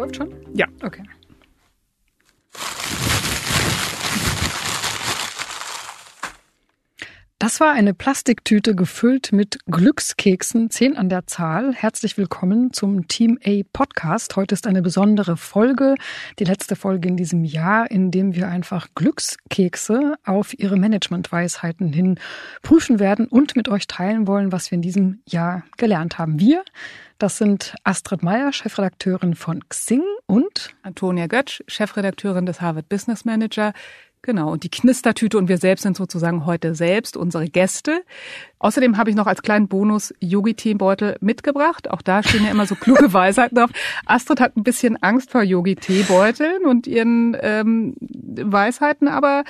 läuft schon? Ja. Okay. Das war eine Plastiktüte gefüllt mit Glückskeksen, zehn an der Zahl. Herzlich willkommen zum Team A Podcast. Heute ist eine besondere Folge, die letzte Folge in diesem Jahr, in dem wir einfach Glückskekse auf ihre Managementweisheiten hin prüfen werden und mit euch teilen wollen, was wir in diesem Jahr gelernt haben. Wir, das sind Astrid Meyer, Chefredakteurin von Xing und Antonia Götsch, Chefredakteurin des Harvard Business Manager. Genau, und die Knistertüte und wir selbst sind sozusagen heute selbst unsere Gäste. Außerdem habe ich noch als kleinen Bonus Yogi-Teebeutel mitgebracht. Auch da stehen ja immer so kluge Weisheiten drauf. Astrid hat ein bisschen Angst vor Yogi-Teebeuteln und ihren ähm, Weisheiten, aber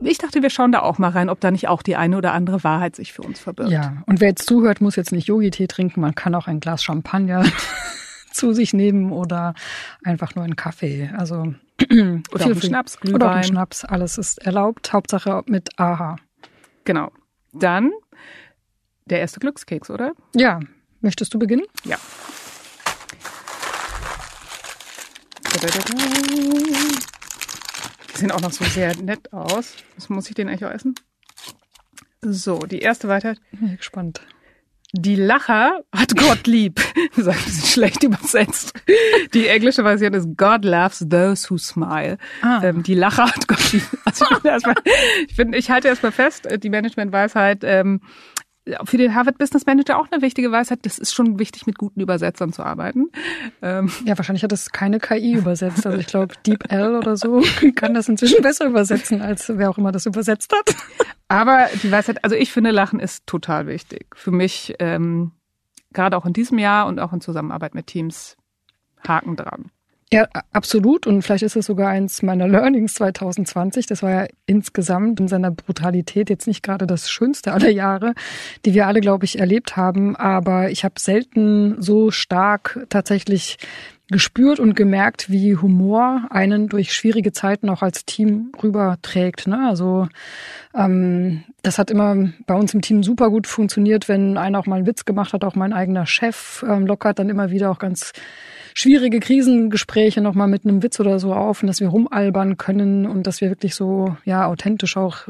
ich dachte, wir schauen da auch mal rein, ob da nicht auch die eine oder andere Wahrheit sich für uns verbirgt. Ja, und wer jetzt zuhört, muss jetzt nicht Yogi-Tee trinken. Man kann auch ein Glas Champagner zu sich nehmen oder einfach nur einen Kaffee. Also oder auch Schnaps, Glühwein. Oder auch Schnaps, alles ist erlaubt. Hauptsache mit AHA. Genau. Dann der erste Glückskeks, oder? Ja. Möchtest du beginnen? Ja. Die sehen auch noch so sehr nett aus. Was muss ich den eigentlich auch essen? So, die erste Weisheit. Bin gespannt. Die Lacher hat Gott lieb. Das ist ein bisschen schlecht übersetzt. Die englische Version ist God loves those who smile. Ah. Ähm, die Lacher hat Gott lieb. Also ich, erstmal, ich, find, ich halte erstmal fest, die Managementweisheit, ähm, für den Harvard Business Manager auch eine wichtige Weisheit. Das ist schon wichtig, mit guten Übersetzern zu arbeiten. Ähm ja, wahrscheinlich hat das keine KI übersetzt. Also ich glaube, DeepL oder so kann das inzwischen besser übersetzen, als wer auch immer das übersetzt hat. Aber die Weisheit, also ich finde, Lachen ist total wichtig. Für mich, ähm, gerade auch in diesem Jahr und auch in Zusammenarbeit mit Teams, Haken dran. Ja, absolut. Und vielleicht ist es sogar eins meiner Learnings 2020. Das war ja insgesamt in seiner Brutalität jetzt nicht gerade das Schönste aller Jahre, die wir alle, glaube ich, erlebt haben. Aber ich habe selten so stark tatsächlich gespürt und gemerkt, wie Humor einen durch schwierige Zeiten auch als Team rüberträgt. Ne? Also ähm, das hat immer bei uns im Team super gut funktioniert, wenn einer auch mal einen Witz gemacht hat, auch mein eigener Chef ähm, lockert dann immer wieder auch ganz schwierige Krisengespräche nochmal mit einem Witz oder so auf und dass wir rumalbern können und dass wir wirklich so, ja, authentisch auch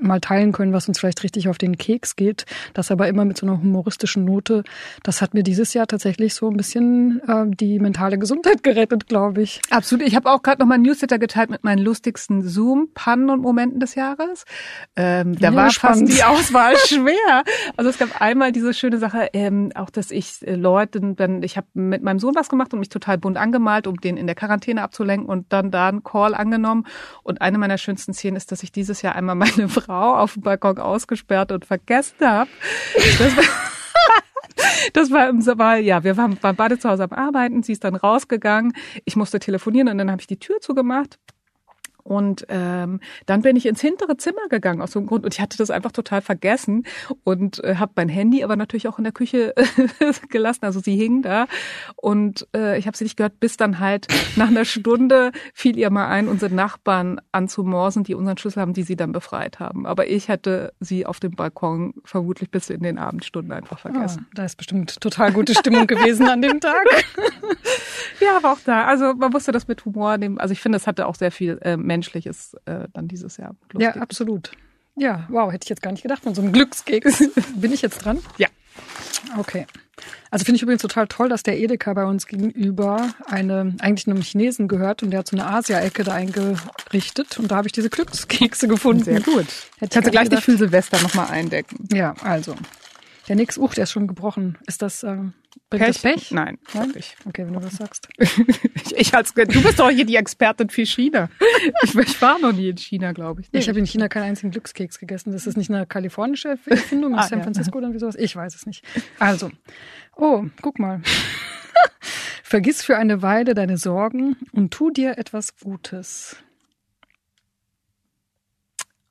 mal teilen können, was uns vielleicht richtig auf den Keks geht. Das aber immer mit so einer humoristischen Note. Das hat mir dieses Jahr tatsächlich so ein bisschen äh, die mentale Gesundheit gerettet, glaube ich. Absolut. Ich habe auch gerade nochmal ein Newsletter geteilt mit meinen lustigsten Zoom-Pannen und Momenten des Jahres. Ähm, da ja, war spannend. fast die Auswahl schwer. Also es gab einmal diese schöne Sache, ähm, auch dass ich äh, Leuten, dann, ich habe mit meinem Sohn was gemacht und mich total bunt angemalt, um den in der Quarantäne abzulenken und dann da einen Call angenommen. Und eine meiner schönsten Szenen ist, dass ich dieses Jahr einmal meine Frau auf dem Balkon ausgesperrt und vergessen habe. Das war im war, ja, wir waren, waren beide zu Hause am Arbeiten, sie ist dann rausgegangen, ich musste telefonieren und dann habe ich die Tür zugemacht und ähm, dann bin ich ins hintere Zimmer gegangen aus so einem Grund und ich hatte das einfach total vergessen und äh, habe mein Handy aber natürlich auch in der Küche gelassen. Also sie hing da und äh, ich habe sie nicht gehört, bis dann halt nach einer Stunde fiel ihr mal ein, unsere Nachbarn anzumorsen, die unseren Schlüssel haben, die sie dann befreit haben. Aber ich hätte sie auf dem Balkon vermutlich bis in den Abendstunden einfach vergessen. Oh, da ist bestimmt total gute Stimmung gewesen an dem Tag. ja, aber auch da. Also man musste das mit Humor nehmen. Also ich finde, es hatte auch sehr viel äh, Menschliches äh, dann dieses Jahr. Lustig. Ja, absolut. Ja, wow, hätte ich jetzt gar nicht gedacht von so einem Glückskeks. Bin ich jetzt dran? Ja. Okay. Also finde ich übrigens total toll, dass der Edeka bei uns gegenüber eine, eigentlich einem Chinesen gehört und der hat so eine Asia-Ecke da eingerichtet und da habe ich diese Glückskekse gefunden. Sehr gut. Hätte Kannst du gleich gedacht. die für Silvester nochmal eindecken. Ja, also. Der Nix, uch, der ist schon gebrochen. Ist das, ähm, bringt Pech? Pech? Nein, Nein? Wirklich. Okay, wenn du das sagst. ich, ich als, du bist doch hier die Expertin für China. Ich, ich war noch nie in China, glaube ich. Nee, ich habe in China keinen einzigen Glückskeks gegessen. Das ist nicht eine kalifornische Erfindung aus ah, San Francisco ja. oder wie sowas. Ich weiß es nicht. Also, oh, guck mal. Vergiss für eine Weile deine Sorgen und tu dir etwas Gutes.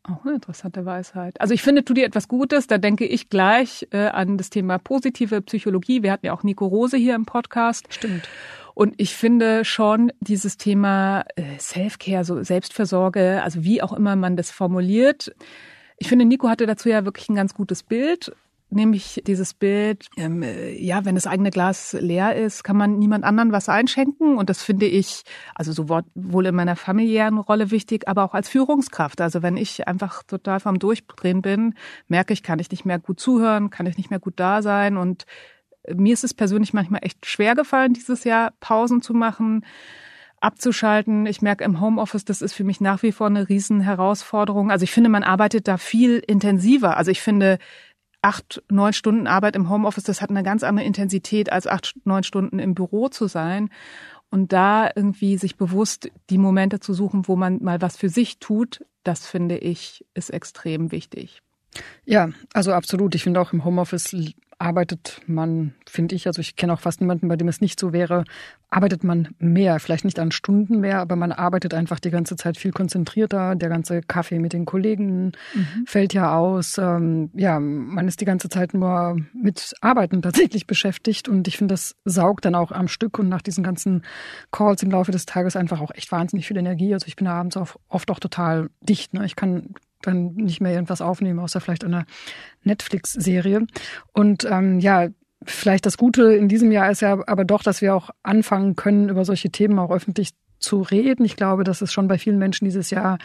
Auch eine interessante Weisheit. Also ich finde, tu dir etwas Gutes, da denke ich gleich äh, an das Thema positive Psychologie. Wir hatten ja auch Nico Rose hier im Podcast. Stimmt. Und ich finde schon dieses Thema äh, Self-Care, so Selbstversorge, also wie auch immer man das formuliert. Ich finde, Nico hatte dazu ja wirklich ein ganz gutes Bild nehme ich dieses Bild, ähm, äh, ja, wenn das eigene Glas leer ist, kann man niemand anderen was einschenken. Und das finde ich, also sowohl in meiner familiären Rolle wichtig, aber auch als Führungskraft. Also wenn ich einfach total vom Durchdrehen bin, merke ich, kann ich nicht mehr gut zuhören, kann ich nicht mehr gut da sein. Und mir ist es persönlich manchmal echt schwer gefallen, dieses Jahr Pausen zu machen abzuschalten. Ich merke im Homeoffice, das ist für mich nach wie vor eine Riesenherausforderung. Also ich finde, man arbeitet da viel intensiver. Also ich finde, acht, neun Stunden Arbeit im Homeoffice, das hat eine ganz andere Intensität, als acht, neun Stunden im Büro zu sein. Und da irgendwie sich bewusst die Momente zu suchen, wo man mal was für sich tut, das finde ich, ist extrem wichtig. Ja, also absolut. Ich finde auch im Homeoffice arbeitet man, finde ich, also ich kenne auch fast niemanden, bei dem es nicht so wäre, arbeitet man mehr, vielleicht nicht an Stunden mehr, aber man arbeitet einfach die ganze Zeit viel konzentrierter. Der ganze Kaffee mit den Kollegen mhm. fällt ja aus. Ähm, ja, man ist die ganze Zeit nur mit Arbeiten tatsächlich beschäftigt und ich finde, das saugt dann auch am Stück und nach diesen ganzen Calls im Laufe des Tages einfach auch echt wahnsinnig viel Energie. Also ich bin abends oft auch total dicht. Ne? Ich kann dann nicht mehr irgendwas aufnehmen, außer vielleicht einer Netflix-Serie. Und ähm, ja, vielleicht das Gute in diesem Jahr ist ja aber doch, dass wir auch anfangen können, über solche Themen auch öffentlich zu reden. Ich glaube, dass es schon bei vielen Menschen dieses Jahr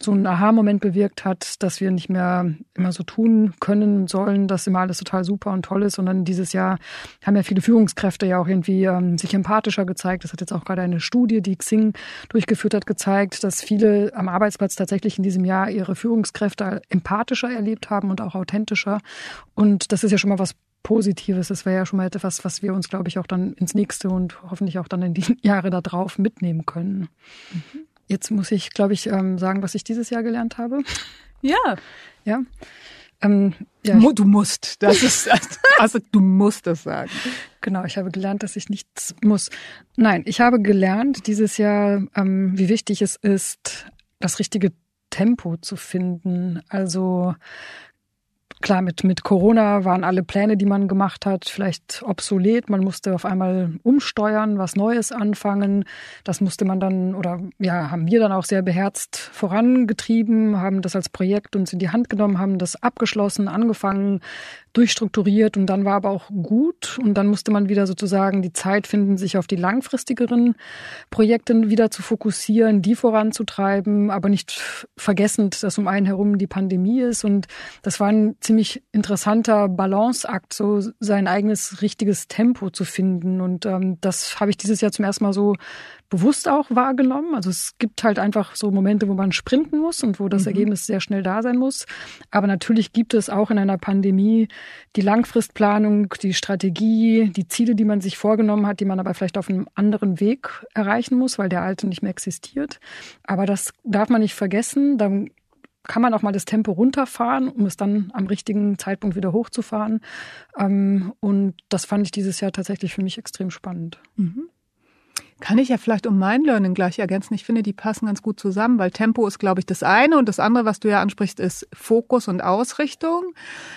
so einen Aha-Moment bewirkt hat, dass wir nicht mehr immer so tun können sollen, dass immer alles total super und toll ist, sondern dieses Jahr haben ja viele Führungskräfte ja auch irgendwie ähm, sich empathischer gezeigt. Das hat jetzt auch gerade eine Studie, die Xing durchgeführt hat, gezeigt, dass viele am Arbeitsplatz tatsächlich in diesem Jahr ihre Führungskräfte empathischer erlebt haben und auch authentischer. Und das ist ja schon mal was Positives. Das wäre ja schon mal etwas, was wir uns, glaube ich, auch dann ins nächste und hoffentlich auch dann in die Jahre darauf mitnehmen können. Mhm. Jetzt muss ich, glaube ich, ähm, sagen, was ich dieses Jahr gelernt habe. Ja. Ja. Ähm, ja du musst. Das ist, also du musst das sagen. Genau, ich habe gelernt, dass ich nichts muss. Nein, ich habe gelernt dieses Jahr, ähm, wie wichtig es ist, das richtige Tempo zu finden. Also Klar, mit, mit Corona waren alle Pläne, die man gemacht hat, vielleicht obsolet. Man musste auf einmal umsteuern, was Neues anfangen. Das musste man dann, oder ja, haben wir dann auch sehr beherzt vorangetrieben, haben das als Projekt uns in die Hand genommen, haben das abgeschlossen, angefangen, durchstrukturiert und dann war aber auch gut und dann musste man wieder sozusagen die Zeit finden, sich auf die langfristigeren Projekte wieder zu fokussieren, die voranzutreiben, aber nicht vergessend, dass um einen herum die Pandemie ist und das war ein ziemlich interessanter Balanceakt, so sein eigenes richtiges Tempo zu finden und ähm, das habe ich dieses Jahr zum ersten Mal so bewusst auch wahrgenommen. Also es gibt halt einfach so Momente, wo man sprinten muss und wo das mhm. Ergebnis sehr schnell da sein muss. Aber natürlich gibt es auch in einer Pandemie die Langfristplanung, die Strategie, die Ziele, die man sich vorgenommen hat, die man aber vielleicht auf einem anderen Weg erreichen muss, weil der alte nicht mehr existiert. Aber das darf man nicht vergessen. Dann kann man auch mal das Tempo runterfahren, um es dann am richtigen Zeitpunkt wieder hochzufahren. Ähm, und das fand ich dieses Jahr tatsächlich für mich extrem spannend. Mhm. Kann ich ja vielleicht um mein Learning gleich ergänzen. Ich finde, die passen ganz gut zusammen, weil Tempo ist, glaube ich, das eine und das andere, was du ja ansprichst, ist Fokus und Ausrichtung.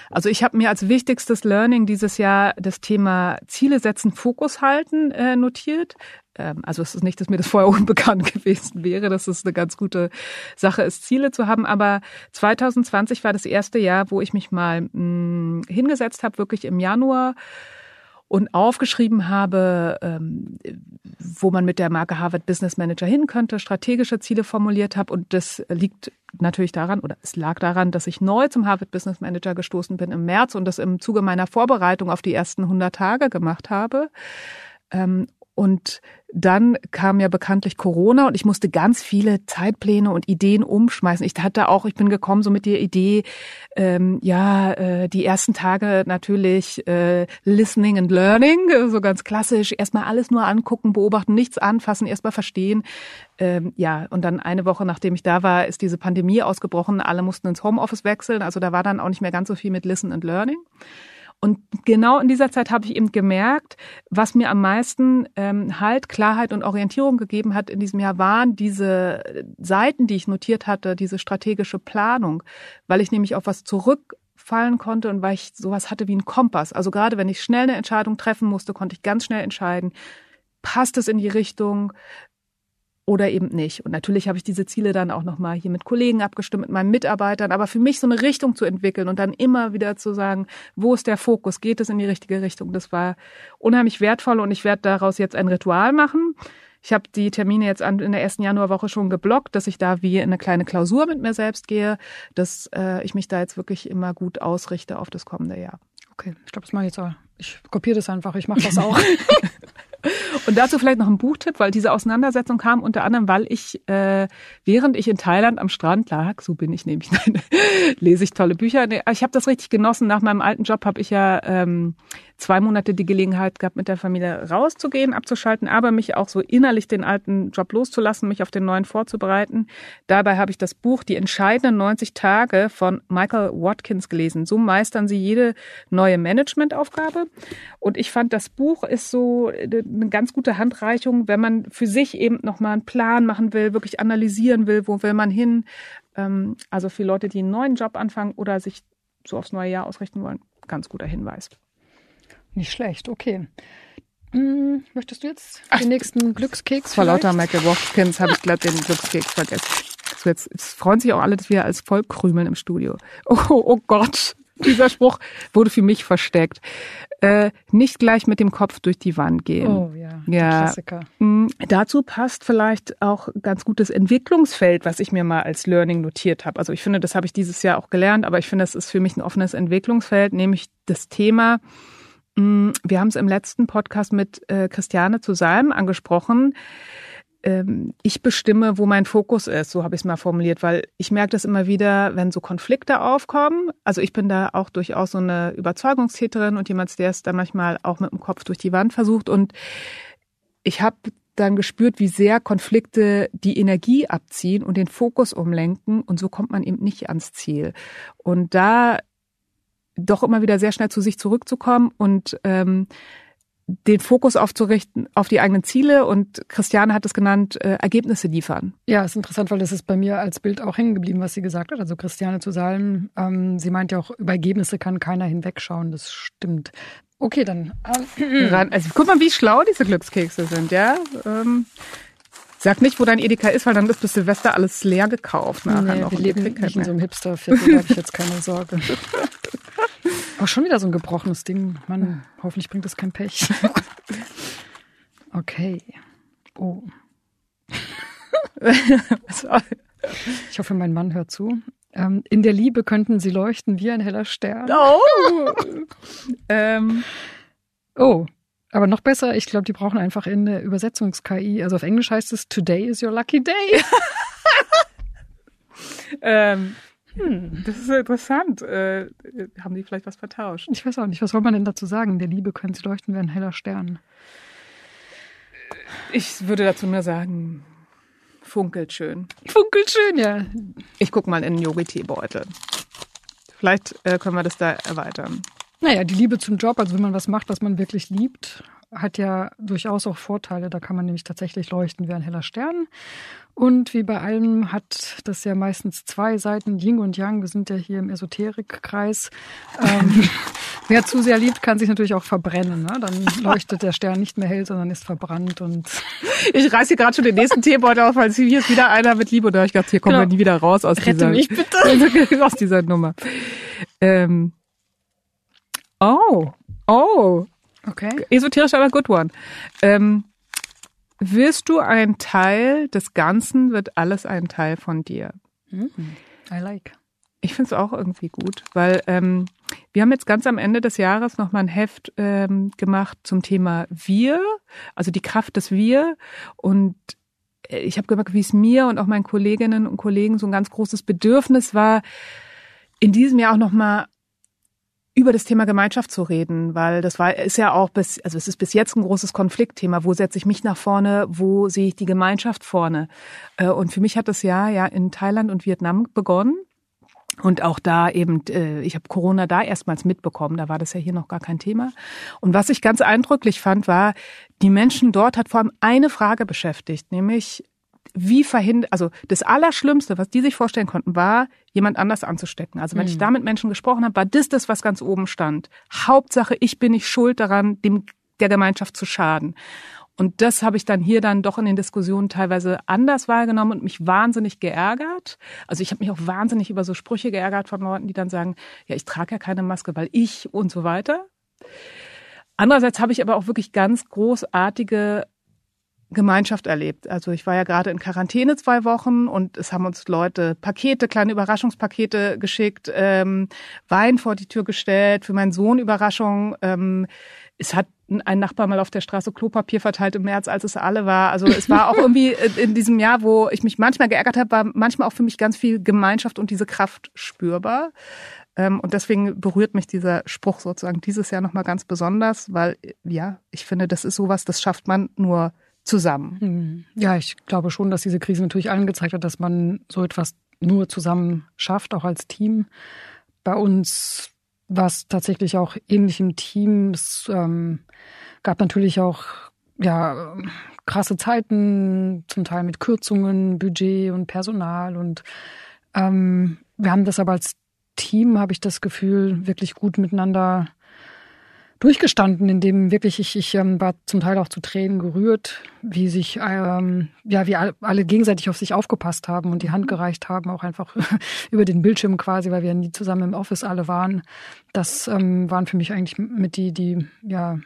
Also ich habe mir als wichtigstes Learning dieses Jahr das Thema Ziele setzen, Fokus halten äh, notiert. Ähm, also es ist nicht, dass mir das vorher unbekannt gewesen wäre, dass es eine ganz gute Sache ist, Ziele zu haben. Aber 2020 war das erste Jahr, wo ich mich mal mh, hm, hingesetzt habe, wirklich im Januar und aufgeschrieben habe, ähm, wo man mit der Marke Harvard Business Manager hin könnte, strategische Ziele formuliert habe. Und das liegt natürlich daran, oder es lag daran, dass ich neu zum Harvard Business Manager gestoßen bin im März und das im Zuge meiner Vorbereitung auf die ersten 100 Tage gemacht habe. Ähm, und dann kam ja bekanntlich Corona und ich musste ganz viele Zeitpläne und Ideen umschmeißen. Ich hatte auch, ich bin gekommen so mit der Idee, ähm, ja, äh, die ersten Tage natürlich äh, Listening and Learning, so ganz klassisch, erstmal alles nur angucken, beobachten, nichts anfassen, erstmal verstehen. Ähm, ja, und dann eine Woche nachdem ich da war, ist diese Pandemie ausgebrochen, alle mussten ins Homeoffice wechseln, also da war dann auch nicht mehr ganz so viel mit Listen and Learning. Und genau in dieser Zeit habe ich eben gemerkt, was mir am meisten ähm, Halt, Klarheit und Orientierung gegeben hat in diesem Jahr, waren diese Seiten, die ich notiert hatte, diese strategische Planung, weil ich nämlich auf was zurückfallen konnte und weil ich sowas hatte wie ein Kompass. Also gerade wenn ich schnell eine Entscheidung treffen musste, konnte ich ganz schnell entscheiden, passt es in die Richtung, oder eben nicht. Und natürlich habe ich diese Ziele dann auch nochmal hier mit Kollegen abgestimmt, mit meinen Mitarbeitern, aber für mich so eine Richtung zu entwickeln und dann immer wieder zu sagen, wo ist der Fokus? Geht es in die richtige Richtung? Das war unheimlich wertvoll und ich werde daraus jetzt ein Ritual machen. Ich habe die Termine jetzt an, in der ersten Januarwoche schon geblockt, dass ich da wie in eine kleine Klausur mit mir selbst gehe, dass äh, ich mich da jetzt wirklich immer gut ausrichte auf das kommende Jahr. Okay, ich glaube, das mache ich jetzt auch. Ich kopiere das einfach, ich mache das auch. Und dazu vielleicht noch ein Buchtipp, weil diese Auseinandersetzung kam unter anderem, weil ich, äh, während ich in Thailand am Strand lag, so bin ich nämlich, nein, lese ich tolle Bücher. Ich habe das richtig genossen. Nach meinem alten Job habe ich ja ähm, zwei Monate die Gelegenheit gehabt, mit der Familie rauszugehen, abzuschalten, aber mich auch so innerlich den alten Job loszulassen, mich auf den neuen vorzubereiten. Dabei habe ich das Buch Die entscheidenden 90 Tage von Michael Watkins gelesen. So meistern sie jede neue Managementaufgabe. Und ich fand, das Buch ist so eine ganz gute Handreichung, wenn man für sich eben nochmal einen Plan machen will, wirklich analysieren will, wo will man hin. Ähm, also für Leute, die einen neuen Job anfangen oder sich so aufs neue Jahr ausrichten wollen, ganz guter Hinweis. Nicht schlecht, okay. Hm, möchtest du jetzt Ach, den nächsten Glückskeks? Vor lauter Michael Watkins habe ich glatt den Glückskeks vergessen. So jetzt, jetzt freuen sich auch alle, dass wir als Volk krümeln im Studio. Oh, oh Gott, dieser Spruch wurde für mich versteckt. Äh, nicht gleich mit dem Kopf durch die Wand gehen. Oh ja, ja. Klassiker. Mh, dazu passt vielleicht auch ganz gutes Entwicklungsfeld, was ich mir mal als Learning notiert habe. Also ich finde, das habe ich dieses Jahr auch gelernt, aber ich finde, es ist für mich ein offenes Entwicklungsfeld, nämlich das Thema, Mm, wir haben es im letzten Podcast mit äh, Christiane zu Salm angesprochen. Ähm, ich bestimme, wo mein Fokus ist, so habe ich es mal formuliert, weil ich merke das immer wieder, wenn so Konflikte aufkommen. Also ich bin da auch durchaus so eine Überzeugungstäterin und jemand, der es dann manchmal auch mit dem Kopf durch die Wand versucht. Und ich habe dann gespürt, wie sehr Konflikte die Energie abziehen und den Fokus umlenken. Und so kommt man eben nicht ans Ziel. Und da doch immer wieder sehr schnell zu sich zurückzukommen und ähm, den Fokus aufzurichten auf die eigenen Ziele und Christiane hat es genannt, äh, Ergebnisse liefern. Ja, ist interessant, weil das ist bei mir als Bild auch hängen geblieben, was sie gesagt hat. Also Christiane zu Salm, ähm, sie meint ja auch, über Ergebnisse kann keiner hinwegschauen. Das stimmt. Okay, dann. Ähm, also guck mal, wie schlau diese Glückskekse sind, ja. Ähm, sag nicht, wo dein Edeka ist, weil dann ist bis Silvester alles leer gekauft. Nachher nee, noch wir leben nicht in so einem Hipster-Viertel, da habe ich jetzt keine Sorge. Oh, schon wieder so ein gebrochenes Ding. Mann, hoffentlich bringt das kein Pech. Okay. Oh. Ich hoffe, mein Mann hört zu. Ähm, in der Liebe könnten sie leuchten wie ein heller Stern. Oh! ähm. oh. Aber noch besser, ich glaube, die brauchen einfach in der Übersetzungs-KI. Also auf Englisch heißt es Today is your lucky day. ähm, hm, das ist interessant. Äh, haben die vielleicht was vertauscht? Ich weiß auch nicht. Was soll man denn dazu sagen? Der Liebe können sie leuchten wie ein heller Stern. Ich würde dazu nur sagen, funkelt schön. Funkelt schön, ja. Ich guck mal in den Yogi-Teebeutel. Vielleicht äh, können wir das da erweitern. Naja, die Liebe zum Job, also wenn man was macht, was man wirklich liebt, hat ja durchaus auch Vorteile. Da kann man nämlich tatsächlich leuchten wie ein heller Stern. Und wie bei allem hat das ja meistens zwei Seiten, Yin und Yang. Wir sind ja hier im Esoterikkreis. Ähm, wer zu sehr liebt, kann sich natürlich auch verbrennen. Ne? Dann leuchtet der Stern nicht mehr hell, sondern ist verbrannt. Und ich reiße hier gerade schon den nächsten Teebeutel auf, weil hier ist wieder einer mit Liebe. Und da habe ich gedacht, hier kommen genau. wir nie wieder raus aus Rette dieser, aus dieser Nummer. Ähm, oh, oh, Okay. Esoterisch, aber good one. Ähm, wirst du ein Teil des Ganzen, wird alles ein Teil von dir. Mhm. I like. Ich finde es auch irgendwie gut, weil ähm, wir haben jetzt ganz am Ende des Jahres nochmal ein Heft ähm, gemacht zum Thema Wir, also die Kraft des Wir. Und äh, ich habe gemerkt, wie es mir und auch meinen Kolleginnen und Kollegen so ein ganz großes Bedürfnis war, in diesem Jahr auch nochmal über das Thema Gemeinschaft zu reden, weil das war ist ja auch bis also es ist bis jetzt ein großes Konfliktthema. Wo setze ich mich nach vorne? Wo sehe ich die Gemeinschaft vorne? Äh, und für mich hat das Jahr ja in Thailand und Vietnam begonnen. Und auch da eben, äh, ich habe Corona da erstmals mitbekommen, da war das ja hier noch gar kein Thema. Und was ich ganz eindrücklich fand, war, die Menschen dort hat vor allem eine Frage beschäftigt, nämlich wie verhindert, also das Allerschlimmste, was die sich vorstellen konnten, war, jemand anders anzustecken. Also wenn mhm. ich da mit Menschen gesprochen habe, war das das, was ganz oben stand. Hauptsache, ich bin nicht schuld daran, dem der Gemeinschaft zu schaden. Und das habe ich dann hier dann doch in den Diskussionen teilweise anders wahrgenommen und mich wahnsinnig geärgert. Also ich habe mich auch wahnsinnig über so Sprüche geärgert von Leuten, die dann sagen, ja, ich trage ja keine Maske, weil ich und so weiter. Andererseits habe ich aber auch wirklich ganz großartige Gemeinschaft erlebt. Also ich war ja gerade in Quarantäne zwei Wochen und es haben uns Leute Pakete, kleine Überraschungspakete geschickt, ähm, Wein vor die Tür gestellt, für meinen Sohn Überraschung. Ähm, es hat ein Nachbar mal auf der Straße Klopapier verteilt im März, als es alle war. Also es war auch irgendwie in diesem Jahr, wo ich mich manchmal geärgert habe, war manchmal auch für mich ganz viel Gemeinschaft und diese Kraft spürbar. Ähm, und deswegen berührt mich dieser Spruch sozusagen dieses Jahr nochmal ganz besonders, weil ja, ich finde, das ist sowas, das schafft man nur zusammen. Hm. Ja, ich glaube schon, dass diese Krise natürlich allen gezeigt hat, dass man so etwas nur zusammen schafft, auch als Team. Bei uns war es tatsächlich auch ähnlich im Team. Es ähm, gab natürlich auch ja krasse Zeiten, zum Teil mit Kürzungen, Budget und Personal. Und ähm, wir haben das aber als Team, habe ich das Gefühl, wirklich gut miteinander durchgestanden, in dem wirklich ich, ich ähm, war zum Teil auch zu Tränen gerührt, wie sich ähm, ja wie alle gegenseitig auf sich aufgepasst haben und die Hand mhm. gereicht haben, auch einfach über den Bildschirm quasi, weil wir nie zusammen im Office alle waren. Das ähm, waren für mich eigentlich mit die die ja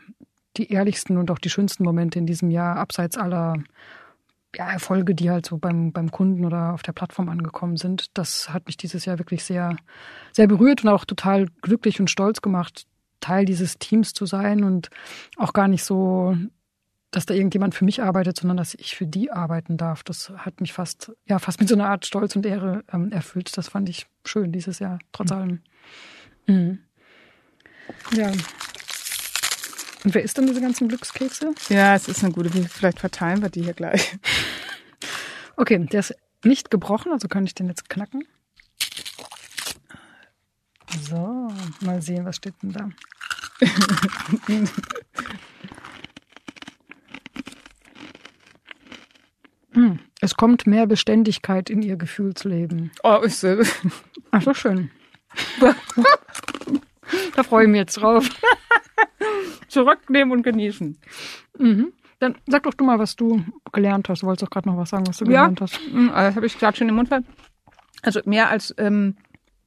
die ehrlichsten und auch die schönsten Momente in diesem Jahr abseits aller ja, Erfolge, die halt so beim, beim Kunden oder auf der Plattform angekommen sind. Das hat mich dieses Jahr wirklich sehr, sehr berührt und auch total glücklich und stolz gemacht, Teil dieses Teams zu sein und auch gar nicht so, dass da irgendjemand für mich arbeitet, sondern dass ich für die arbeiten darf. Das hat mich fast, ja, fast mit so einer Art Stolz und Ehre ähm, erfüllt. Das fand ich schön dieses Jahr, trotz mhm. allem. Mhm. Ja. Und wer isst denn diese ganzen Glückskekse? Ja, es ist eine gute. Vielleicht verteilen wir die hier gleich. Okay, der ist nicht gebrochen, also kann ich den jetzt knacken. So, mal sehen, was steht denn da? hm, es kommt mehr Beständigkeit in ihr Gefühlsleben. Oh, ist so. Ach so, schön. da freue ich mich jetzt drauf. Zurücknehmen und genießen. Mhm. Dann sag doch du mal, was du gelernt hast. Du wolltest doch gerade noch was sagen, was du ja. gelernt hast. Mhm, das habe ich gerade schon im Mund. Also mehr als ähm,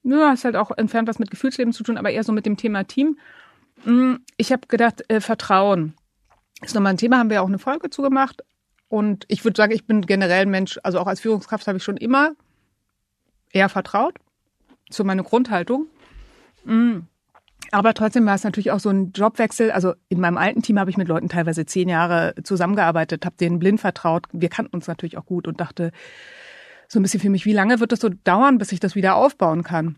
ja, ist halt auch entfernt was mit Gefühlsleben zu tun, aber eher so mit dem Thema Team. Mm, ich habe gedacht, äh, Vertrauen ist nochmal ein Thema, haben wir auch eine Folge zugemacht. Und ich würde sagen, ich bin generell ein Mensch, also auch als Führungskraft habe ich schon immer eher vertraut. So meine Grundhaltung. Mm. Aber trotzdem war es natürlich auch so ein Jobwechsel. Also in meinem alten Team habe ich mit Leuten teilweise zehn Jahre zusammengearbeitet, habe denen blind vertraut. Wir kannten uns natürlich auch gut und dachte, so ein bisschen für mich, wie lange wird das so dauern, bis ich das wieder aufbauen kann?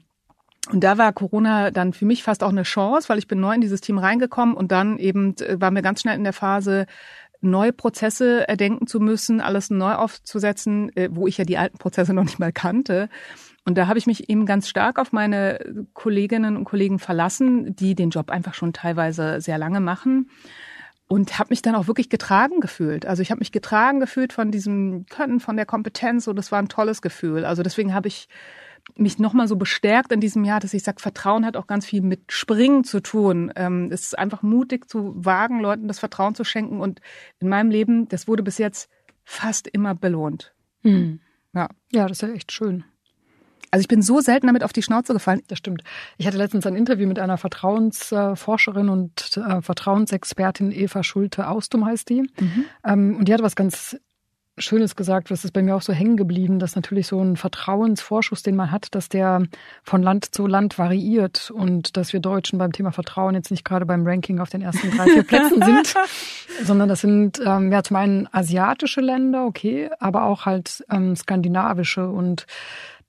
Und da war Corona dann für mich fast auch eine Chance, weil ich bin neu in dieses Team reingekommen und dann eben äh, waren wir ganz schnell in der Phase, neue Prozesse erdenken zu müssen, alles neu aufzusetzen, äh, wo ich ja die alten Prozesse noch nicht mal kannte. Und da habe ich mich eben ganz stark auf meine Kolleginnen und Kollegen verlassen, die den Job einfach schon teilweise sehr lange machen und habe mich dann auch wirklich getragen gefühlt. Also ich habe mich getragen gefühlt von diesem Können, von der Kompetenz. So, das war ein tolles Gefühl. Also deswegen habe ich mich nochmal so bestärkt in diesem Jahr, dass ich sage, Vertrauen hat auch ganz viel mit Springen zu tun. Ähm, es ist einfach mutig zu wagen, Leuten das Vertrauen zu schenken. Und in meinem Leben, das wurde bis jetzt fast immer belohnt. Hm. Ja. ja, das ist ja echt schön. Also ich bin so selten damit auf die Schnauze gefallen. Das stimmt. Ich hatte letztens ein Interview mit einer Vertrauensforscherin und äh, Vertrauensexpertin Eva Schulte-Austum heißt die. Mhm. Ähm, und die hat was ganz Schönes gesagt, das ist bei mir auch so hängen geblieben, dass natürlich so ein Vertrauensvorschuss, den man hat, dass der von Land zu Land variiert und dass wir Deutschen beim Thema Vertrauen jetzt nicht gerade beim Ranking auf den ersten drei, vier Plätzen sind, sondern das sind ähm, ja zum einen asiatische Länder, okay, aber auch halt ähm, skandinavische und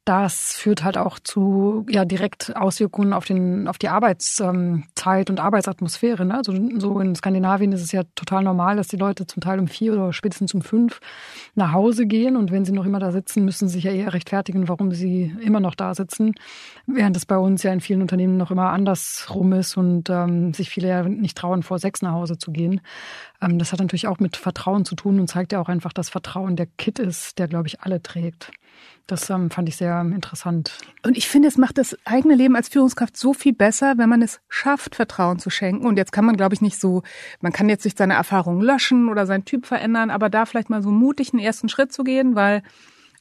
das führt halt auch zu ja direkt Auswirkungen auf den auf die Arbeitszeit und Arbeitsatmosphäre. Ne? Also so in Skandinavien ist es ja total normal, dass die Leute zum Teil um vier oder spätestens um fünf nach Hause gehen und wenn sie noch immer da sitzen, müssen sie sich ja eher rechtfertigen, warum sie immer noch da sitzen, während es bei uns ja in vielen Unternehmen noch immer andersrum ist und ähm, sich viele ja nicht trauen, vor sechs nach Hause zu gehen. Ähm, das hat natürlich auch mit Vertrauen zu tun und zeigt ja auch einfach, dass Vertrauen der Kit ist, der glaube ich alle trägt. Das ähm, fand ich sehr interessant. Und ich finde, es macht das eigene Leben als Führungskraft so viel besser, wenn man es schafft, Vertrauen zu schenken. Und jetzt kann man, glaube ich, nicht so, man kann jetzt nicht seine Erfahrungen löschen oder seinen Typ verändern, aber da vielleicht mal so mutig einen ersten Schritt zu gehen, weil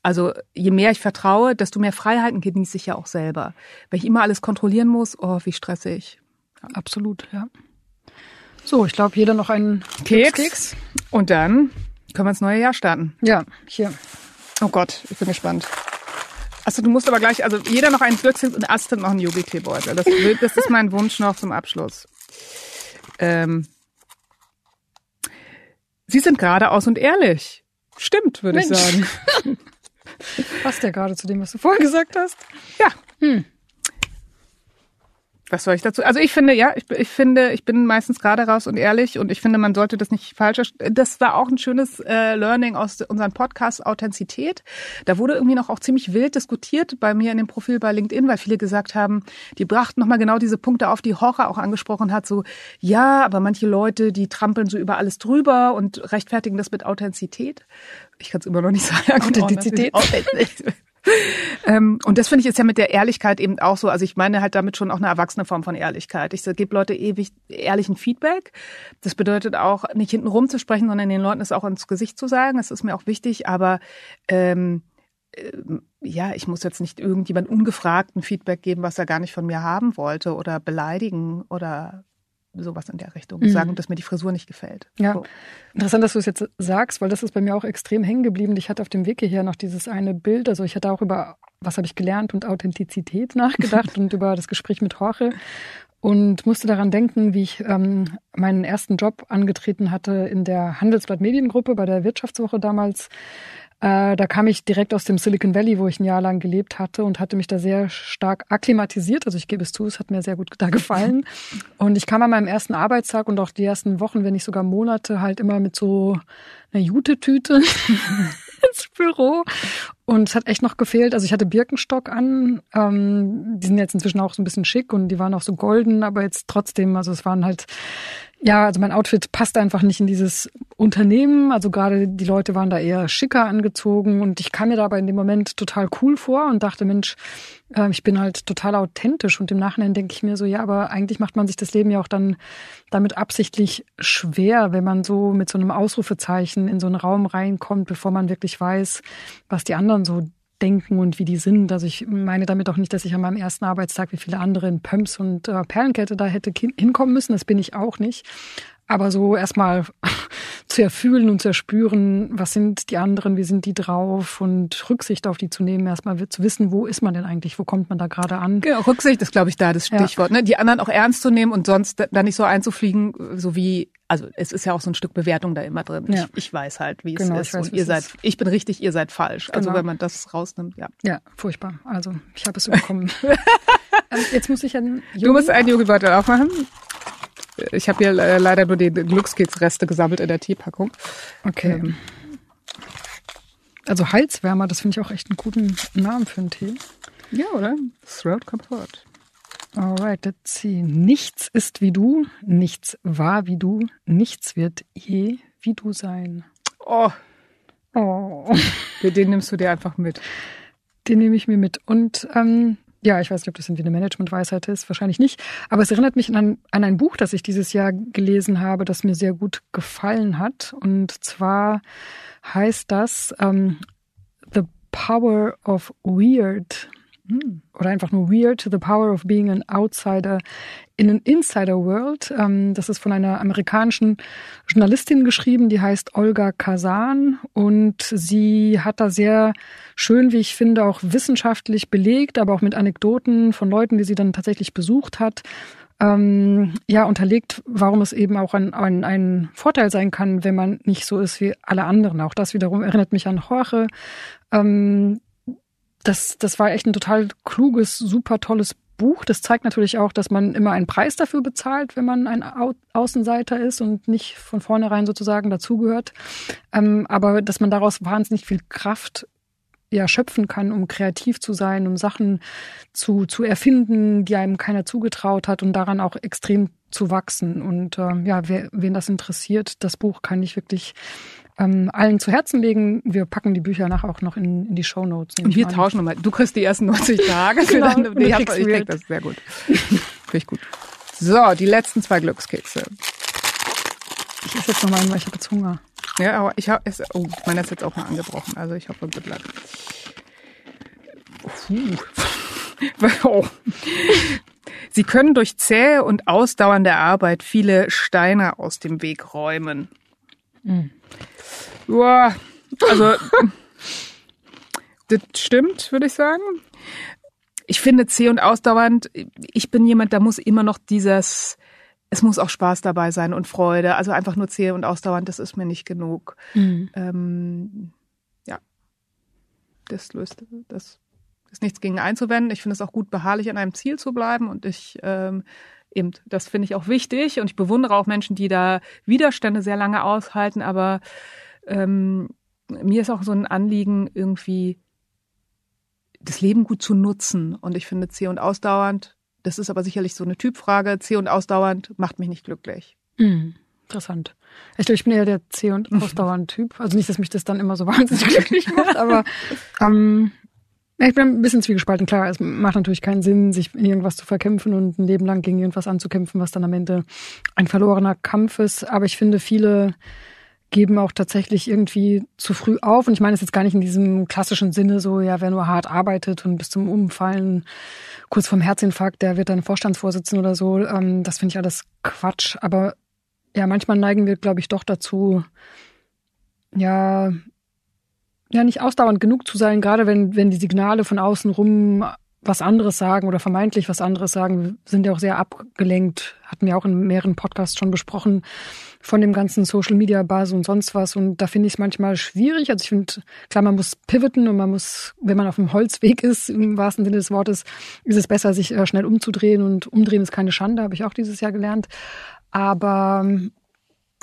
also je mehr ich vertraue, desto mehr Freiheiten genieße ich ja auch selber. Wenn ich immer alles kontrollieren muss, oh, wie stressig. Absolut, ja. So, ich glaube, jeder noch einen Keks. Keks. Und dann können wir ins neue Jahr starten. Ja, hier. Oh Gott, ich bin gespannt. Also du musst aber gleich, also jeder noch einen Glückskeks und Astrid noch einen Yogi-Teebeutel. Das, das ist mein Wunsch noch zum Abschluss. Ähm, Sie sind geradeaus und ehrlich. Stimmt, würde ich sagen. Passt ja gerade zu dem, was du vorher gesagt hast. Ja. Hm was soll ich dazu? Also ich finde, ja, ich, ich finde, ich bin meistens gerade raus und ehrlich und ich finde, man sollte das nicht falsch. Das war auch ein schönes äh, Learning aus unserem Podcast Authentizität. Da wurde irgendwie noch auch ziemlich wild diskutiert bei mir in dem Profil bei LinkedIn, weil viele gesagt haben, die brachten nochmal genau diese Punkte auf, die Horror auch angesprochen hat. So, ja, aber manche Leute, die trampeln so über alles drüber und rechtfertigen das mit Authentizität. Ich kann es immer noch nicht sagen. Authentizität. ähm, und das finde ich ist ja mit der Ehrlichkeit eben auch so. Also ich meine halt damit schon auch eine erwachsene Form von Ehrlichkeit. Ich gebe Leute ewig ehrlichen Feedback. Das bedeutet auch nicht hinten rum zu sprechen, sondern den Leuten es auch ins Gesicht zu sagen. Das ist mir auch wichtig. Aber ähm, äh, ja, ich muss jetzt nicht irgendjemand ungefragten Feedback geben, was er gar nicht von mir haben wollte oder beleidigen oder sowas in der Richtung. Mhm. Sagen, dass mir die Frisur nicht gefällt. Ja, so. interessant, dass du es jetzt sagst, weil das ist bei mir auch extrem hängen geblieben. Ich hatte auf dem Weg hierher noch dieses eine Bild, also ich hatte auch über, was habe ich gelernt und Authentizität nachgedacht und über das Gespräch mit Jorge und musste daran denken, wie ich ähm, meinen ersten Job angetreten hatte in der Handelsblatt Mediengruppe bei der Wirtschaftswoche damals äh, da kam ich direkt aus dem Silicon Valley, wo ich ein Jahr lang gelebt hatte und hatte mich da sehr stark akklimatisiert. Also ich gebe es zu, es hat mir sehr gut da gefallen. Und ich kam an meinem ersten Arbeitstag und auch die ersten Wochen, wenn nicht sogar Monate, halt immer mit so einer Jute-Tüte ins Büro. Und es hat echt noch gefehlt. Also ich hatte Birkenstock an. Ähm, die sind jetzt inzwischen auch so ein bisschen schick und die waren auch so golden, aber jetzt trotzdem, also es waren halt ja, also mein Outfit passt einfach nicht in dieses Unternehmen. Also gerade die Leute waren da eher schicker angezogen und ich kam mir dabei in dem Moment total cool vor und dachte, Mensch, äh, ich bin halt total authentisch und im Nachhinein denke ich mir so, ja, aber eigentlich macht man sich das Leben ja auch dann damit absichtlich schwer, wenn man so mit so einem Ausrufezeichen in so einen Raum reinkommt, bevor man wirklich weiß, was die anderen so denken und wie die sind. Also ich meine damit auch nicht, dass ich an meinem ersten Arbeitstag wie viele andere in Pumps und äh, Perlenkette da hätte hinkommen müssen. Das bin ich auch nicht. Aber so erstmal zu erfühlen und zu erspüren, was sind die anderen, wie sind die drauf und Rücksicht auf die zu nehmen, erstmal zu wissen, wo ist man denn eigentlich, wo kommt man da gerade an. Genau, Rücksicht ist, glaube ich, da das Stichwort. Ja. Ne? Die anderen auch ernst zu nehmen und sonst da nicht so einzufliegen, so wie also es ist ja auch so ein Stück Bewertung da immer drin. Ja. Ich, ich weiß halt, wie genau, es ist. Weiß, und ihr seid, ist. ich bin richtig, ihr seid falsch. Also genau. Also wenn man das rausnimmt, ja. Ja, furchtbar. Also ich habe es bekommen. Ähm, jetzt muss ich ein Yogi Du musst einen Yogi-Beutel aufmachen. Ich habe hier äh, leider nur die Glückskeksreste gesammelt in der Teepackung. Okay. Ähm. Also Halswärmer, das finde ich auch echt einen guten Namen für einen Tee. Ja, oder? Throat Comfort. Alright, let's see. Nichts ist wie du, nichts war wie du, nichts wird je wie du sein. Oh. Oh. Den nimmst du dir einfach mit. Den nehme ich mir mit. Und ähm, ja, ich weiß nicht, ob das irgendwie eine Management-Weisheit ist, wahrscheinlich nicht. Aber es erinnert mich an, an ein Buch, das ich dieses Jahr gelesen habe, das mir sehr gut gefallen hat. Und zwar heißt das ähm, The Power of Weird oder einfach nur Weird, The Power of Being an Outsider in an Insider World. Ähm, das ist von einer amerikanischen Journalistin geschrieben, die heißt Olga Kazan und sie hat da sehr schön, wie ich finde, auch wissenschaftlich belegt, aber auch mit Anekdoten von Leuten, die sie dann tatsächlich besucht hat, ähm, ja, unterlegt, warum es eben auch ein, ein, ein Vorteil sein kann, wenn man nicht so ist wie alle anderen. Auch das wiederum erinnert mich an Jorge, ähm, das, das war echt ein total kluges, super tolles Buch. Das zeigt natürlich auch, dass man immer einen Preis dafür bezahlt, wenn man ein Au Außenseiter ist und nicht von vornherein sozusagen dazugehört. Ähm, aber dass man daraus wahnsinnig viel Kraft ja schöpfen kann, um kreativ zu sein, um Sachen zu, zu erfinden, die einem keiner zugetraut hat und daran auch extrem zu wachsen. Und äh, ja, wer, wen das interessiert, das Buch kann ich wirklich ähm, allen zu Herzen legen. Wir packen die Bücher nachher auch noch in, in die Show Notes. Und wir tauschen nochmal. Du kriegst die ersten 90 Tage. genau, deine, nee, ich krieg das sehr gut. Ich gut. So, die letzten zwei Glückskekse. Ich esse jetzt noch mal einen, weil ich habe jetzt Hunger. Ja, aber ich habe oh, meiner ist jetzt auch mal angebrochen. Also ich hoffe, good luck. oh. Sie können durch zähe und ausdauernde Arbeit viele Steine aus dem Weg räumen. Mhm. Ja, also das stimmt, würde ich sagen. Ich finde zäh und ausdauernd, ich bin jemand, da muss immer noch dieses, es muss auch Spaß dabei sein und Freude. Also einfach nur zäh und ausdauernd, das ist mir nicht genug. Mhm. Ähm, ja, das löst, das ist nichts gegen einzuwenden. Ich finde es auch gut, beharrlich an einem Ziel zu bleiben und ich ähm, eben, das finde ich auch wichtig und ich bewundere auch Menschen, die da Widerstände sehr lange aushalten, aber ähm, mir ist auch so ein Anliegen, irgendwie das Leben gut zu nutzen und ich finde zäh und ausdauernd, das ist aber sicherlich so eine Typfrage, zäh und ausdauernd macht mich nicht glücklich. Mhm. Interessant. Ich glaube, ich bin eher der zäh und ausdauernd Typ. Also nicht, dass mich das dann immer so wahnsinnig glücklich macht, aber ähm, ich bin ein bisschen zwiegespalten. Klar, es macht natürlich keinen Sinn, sich in irgendwas zu verkämpfen und ein Leben lang gegen irgendwas anzukämpfen, was dann am Ende ein verlorener Kampf ist. Aber ich finde, viele geben auch tatsächlich irgendwie zu früh auf. Und ich meine es jetzt gar nicht in diesem klassischen Sinne, so, ja, wer nur hart arbeitet und bis zum Umfallen kurz vorm Herzinfarkt, der wird dann Vorstandsvorsitzender oder so. Ähm, das finde ich alles Quatsch. Aber ja, manchmal neigen wir, glaube ich, doch dazu, ja, ja nicht ausdauernd genug zu sein, gerade wenn, wenn die Signale von außen rum was anderes sagen oder vermeintlich was anderes sagen, sind ja auch sehr abgelenkt, hatten wir auch in mehreren Podcasts schon besprochen, von dem ganzen Social Media Buzz und sonst was. Und da finde ich es manchmal schwierig. Also ich finde, klar, man muss pivoten und man muss, wenn man auf dem Holzweg ist, im wahrsten Sinne des Wortes, ist es besser, sich äh, schnell umzudrehen und umdrehen ist keine Schande, habe ich auch dieses Jahr gelernt. Aber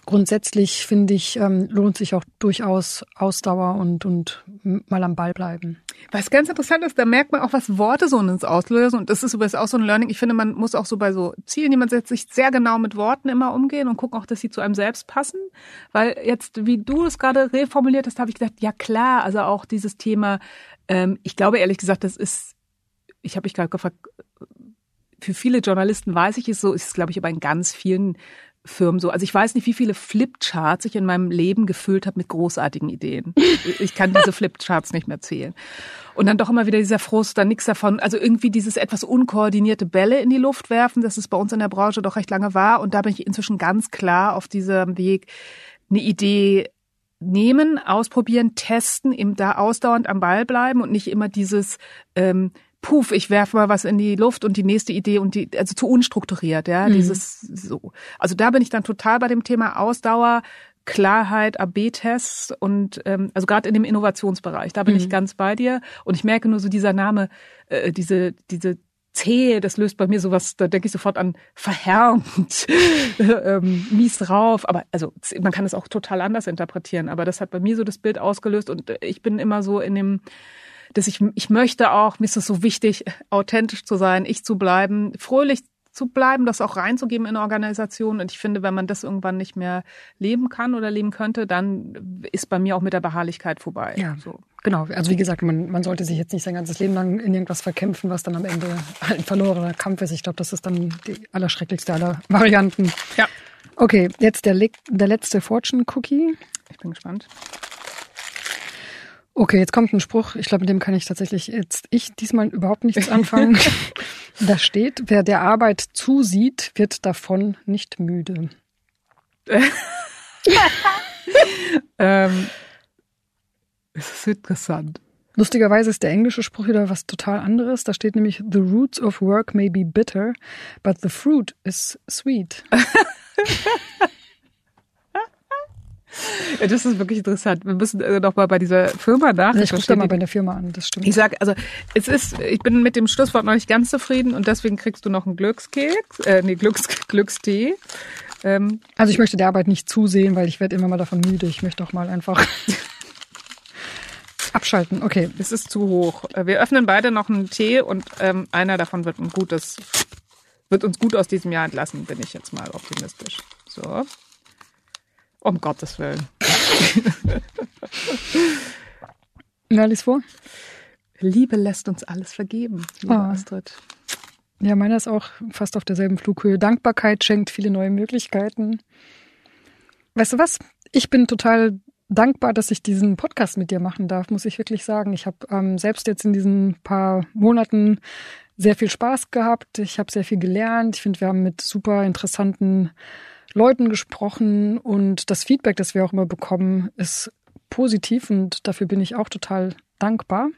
grundsätzlich finde ich, ähm, lohnt sich auch durchaus Ausdauer und, und mal am Ball bleiben. Was ganz interessant ist, da merkt man auch, was Worte so ins auslösen. Und das ist übrigens auch so ein Learning. Ich finde, man muss auch so bei so Zielen, die man setzt, sich sehr genau mit Worten immer umgehen und gucken auch, dass sie zu einem selbst passen. Weil jetzt, wie du es gerade reformuliert hast, habe ich gesagt, ja klar, also auch dieses Thema, ähm, ich glaube ehrlich gesagt, das ist, ich habe mich gerade gefragt, für viele Journalisten weiß ich es so, ist es glaube ich aber in ganz vielen Firmen so. Also ich weiß nicht, wie viele Flipcharts ich in meinem Leben gefüllt habe mit großartigen Ideen. Ich kann diese Flipcharts nicht mehr zählen. Und dann doch immer wieder dieser Frust, dann nichts davon. Also irgendwie dieses etwas unkoordinierte Bälle in die Luft werfen, das es bei uns in der Branche doch recht lange war. Und da bin ich inzwischen ganz klar auf diesem Weg, eine Idee nehmen, ausprobieren, testen, eben da ausdauernd am Ball bleiben und nicht immer dieses ähm, puff, ich werfe mal was in die Luft und die nächste Idee und die, also zu unstrukturiert, ja, mhm. dieses so. Also da bin ich dann total bei dem Thema Ausdauer, Klarheit, AB-Tests und ähm, also gerade in dem Innovationsbereich, da bin mhm. ich ganz bei dir. Und ich merke nur so dieser Name, äh, diese, diese zäh, das löst bei mir sowas, da denke ich sofort an verhärmt, ähm, mies drauf. Aber also man kann es auch total anders interpretieren. Aber das hat bei mir so das Bild ausgelöst und ich bin immer so in dem dass ich, ich möchte auch, mir ist es so wichtig, authentisch zu sein, ich zu bleiben, fröhlich zu bleiben, das auch reinzugeben in Organisationen. Und ich finde, wenn man das irgendwann nicht mehr leben kann oder leben könnte, dann ist bei mir auch mit der Beharrlichkeit vorbei. Ja, so. genau. Also wie gesagt, man, man sollte sich jetzt nicht sein ganzes Leben lang in irgendwas verkämpfen, was dann am Ende ein verlorener Kampf ist. Ich glaube, das ist dann die allerschrecklichste aller Varianten. Ja. Okay, jetzt der, der letzte Fortune Cookie. Ich bin gespannt. Okay, jetzt kommt ein Spruch. Ich glaube, mit dem kann ich tatsächlich jetzt ich diesmal überhaupt nichts anfangen. da steht, wer der Arbeit zusieht, wird davon nicht müde. ähm, es ist interessant. Lustigerweise ist der englische Spruch wieder was total anderes. Da steht nämlich, the roots of work may be bitter, but the fruit is sweet. Das ist wirklich interessant. Wir müssen äh, noch mal bei dieser Firma nach. ich rufe da mal bei der Firma an, das stimmt. Ich sag, also es ist, ich bin mit dem Schlusswort noch nicht ganz zufrieden und deswegen kriegst du noch einen Glückskeks, äh, nee, Glücks, Glückstee. Ähm, also ich möchte der Arbeit nicht zusehen, weil ich werde immer mal davon müde. Ich möchte auch mal einfach abschalten. Okay. Es ist zu hoch. Wir öffnen beide noch einen Tee und ähm, einer davon wird ein gutes, wird uns gut aus diesem Jahr entlassen, bin ich jetzt mal optimistisch. So. Um Gottes Willen. Na, lies vor. Liebe lässt uns alles vergeben, liebe oh. Astrid. Ja, meiner ist auch fast auf derselben Flughöhe. Dankbarkeit schenkt viele neue Möglichkeiten. Weißt du was? Ich bin total dankbar, dass ich diesen Podcast mit dir machen darf, muss ich wirklich sagen. Ich habe ähm, selbst jetzt in diesen paar Monaten sehr viel Spaß gehabt. Ich habe sehr viel gelernt. Ich finde, wir haben mit super interessanten Leuten gesprochen und das Feedback, das wir auch immer bekommen, ist positiv und dafür bin ich auch total dankbar.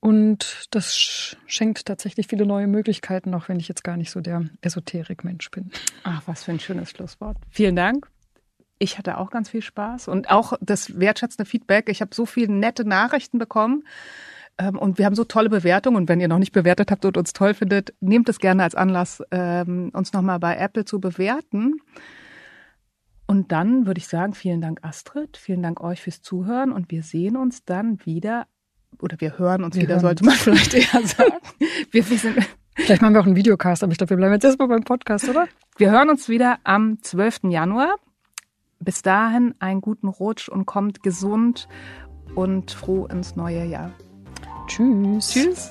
Und das schenkt tatsächlich viele neue Möglichkeiten, auch wenn ich jetzt gar nicht so der Esoterik-Mensch bin. Ach, was für ein schönes Schlusswort. Vielen Dank. Ich hatte auch ganz viel Spaß und auch das wertschätzende Feedback. Ich habe so viele nette Nachrichten bekommen ähm, und wir haben so tolle Bewertungen. Und wenn ihr noch nicht bewertet habt und uns toll findet, nehmt es gerne als Anlass, ähm, uns nochmal bei Apple zu bewerten. Und dann würde ich sagen, vielen Dank Astrid, vielen Dank euch fürs Zuhören und wir sehen uns dann wieder oder wir hören uns wir wieder, hören sollte man vielleicht eher sagen. Wir, wir sind Vielleicht machen wir auch einen Videocast, aber ich glaube, wir bleiben jetzt erstmal beim Podcast, oder? Wir hören uns wieder am 12. Januar. Bis dahin einen guten Rutsch und kommt gesund und froh ins neue Jahr. Tschüss. Tschüss.